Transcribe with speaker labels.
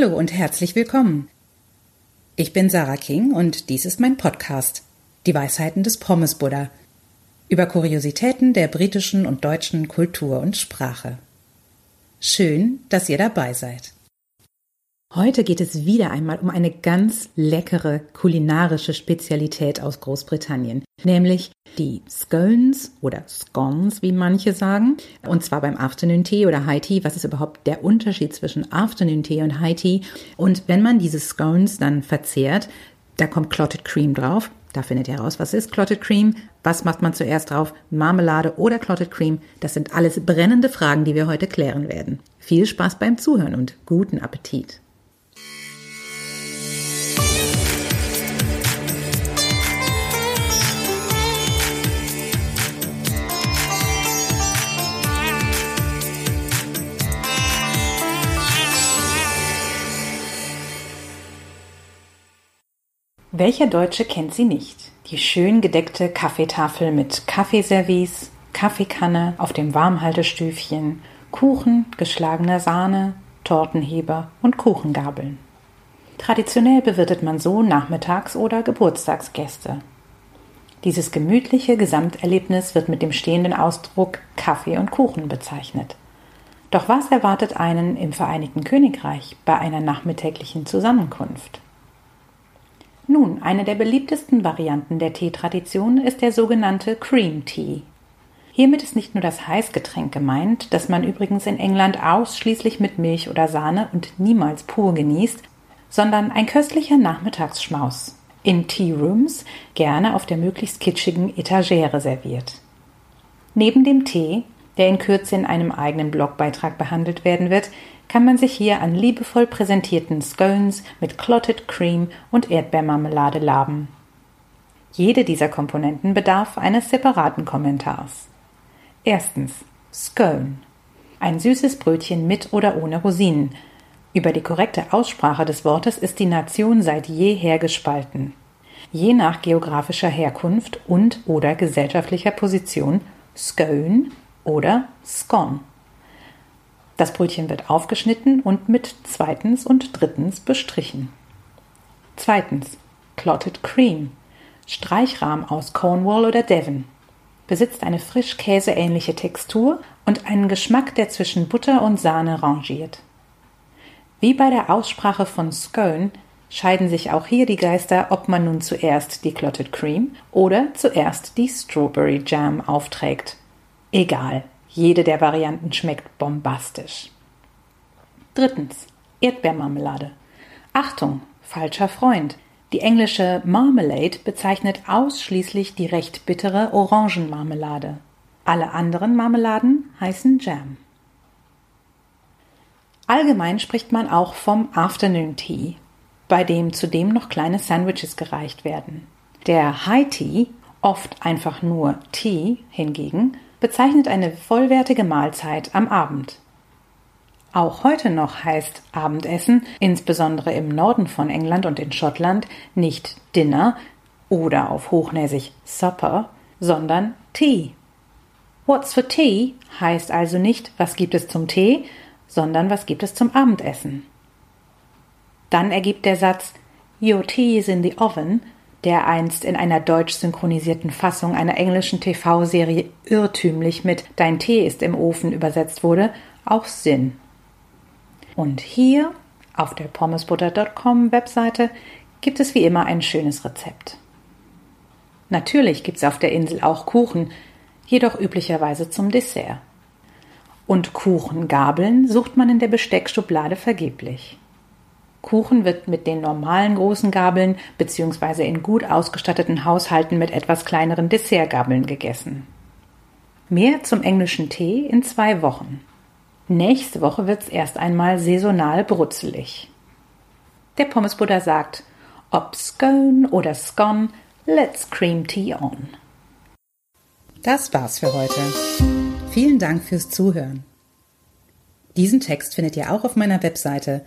Speaker 1: Hallo und herzlich willkommen. Ich bin Sarah King und dies ist mein Podcast Die Weisheiten des Pommes Buddha über Kuriositäten der britischen und deutschen Kultur und Sprache. Schön, dass ihr dabei seid. Heute geht es wieder einmal um eine ganz leckere kulinarische Spezialität aus Großbritannien, nämlich die Scones oder Scones, wie manche sagen, und zwar beim Afternoon Tea oder High Tea. Was ist überhaupt der Unterschied zwischen Afternoon Tea und High Tea? Und wenn man diese Scones dann verzehrt, da kommt Clotted Cream drauf. Da findet ihr heraus, was ist Clotted Cream, was macht man zuerst drauf, Marmelade oder Clotted Cream. Das sind alles brennende Fragen, die wir heute klären werden. Viel Spaß beim Zuhören und guten Appetit. Welcher Deutsche kennt sie nicht? Die schön gedeckte Kaffeetafel mit Kaffeeservice, Kaffeekanne auf dem Warmhaltestüfchen, Kuchen, geschlagener Sahne, Tortenheber und Kuchengabeln. Traditionell bewirtet man so Nachmittags- oder Geburtstagsgäste. Dieses gemütliche Gesamterlebnis wird mit dem stehenden Ausdruck Kaffee und Kuchen bezeichnet. Doch was erwartet einen im Vereinigten Königreich bei einer nachmittäglichen Zusammenkunft? Nun, eine der beliebtesten Varianten der Teetradition ist der sogenannte Cream Tea. Hiermit ist nicht nur das Heißgetränk gemeint, das man übrigens in England ausschließlich mit Milch oder Sahne und niemals pur genießt, sondern ein köstlicher Nachmittagsschmaus. In Tea Rooms gerne auf der möglichst kitschigen Etagere serviert. Neben dem Tee, der in Kürze in einem eigenen Blogbeitrag behandelt werden wird, kann man sich hier an liebevoll präsentierten Scones mit Clotted Cream und Erdbeermarmelade laben. Jede dieser Komponenten bedarf eines separaten Kommentars. Erstens Scone. Ein süßes Brötchen mit oder ohne Rosinen. Über die korrekte Aussprache des Wortes ist die Nation seit jeher gespalten. Je nach geografischer Herkunft und oder gesellschaftlicher Position Scone oder Scone. Das Brötchen wird aufgeschnitten und mit zweitens und drittens bestrichen. Zweitens Clotted Cream. Streichrahm aus Cornwall oder Devon. Besitzt eine frischkäseähnliche Textur und einen Geschmack, der zwischen Butter und Sahne rangiert. Wie bei der Aussprache von Scone scheiden sich auch hier die Geister, ob man nun zuerst die Clotted Cream oder zuerst die Strawberry Jam aufträgt. Egal, jede der Varianten schmeckt bombastisch. Drittens. Erdbeermarmelade. Achtung, falscher Freund. Die englische Marmalade bezeichnet ausschließlich die recht bittere Orangenmarmelade. Alle anderen Marmeladen heißen Jam. Allgemein spricht man auch vom Afternoon Tea, bei dem zudem noch kleine Sandwiches gereicht werden. Der High Tea, oft einfach nur Tea hingegen, bezeichnet eine vollwertige Mahlzeit am Abend. Auch heute noch heißt Abendessen, insbesondere im Norden von England und in Schottland, nicht Dinner oder auf Hochnäsig Supper, sondern Tea. What's for tea heißt also nicht, was gibt es zum Tee, sondern was gibt es zum Abendessen. Dann ergibt der Satz Your tea is in the oven der einst in einer deutsch synchronisierten Fassung einer englischen TV-Serie irrtümlich mit Dein Tee ist im Ofen übersetzt wurde, auch Sinn. Und hier auf der pommesbutter.com Webseite gibt es wie immer ein schönes Rezept. Natürlich gibt es auf der Insel auch Kuchen, jedoch üblicherweise zum Dessert. Und Kuchengabeln sucht man in der Besteckschublade vergeblich. Kuchen wird mit den normalen großen Gabeln bzw. in gut ausgestatteten Haushalten mit etwas kleineren Dessertgabeln gegessen. Mehr zum englischen Tee in zwei Wochen. Nächste Woche wird's erst einmal saisonal brutzelig. Der Pommesbuddha sagt, ob Scone oder Scone, let's cream tea on. Das war's für heute. Vielen Dank fürs Zuhören. Diesen Text findet ihr auch auf meiner Webseite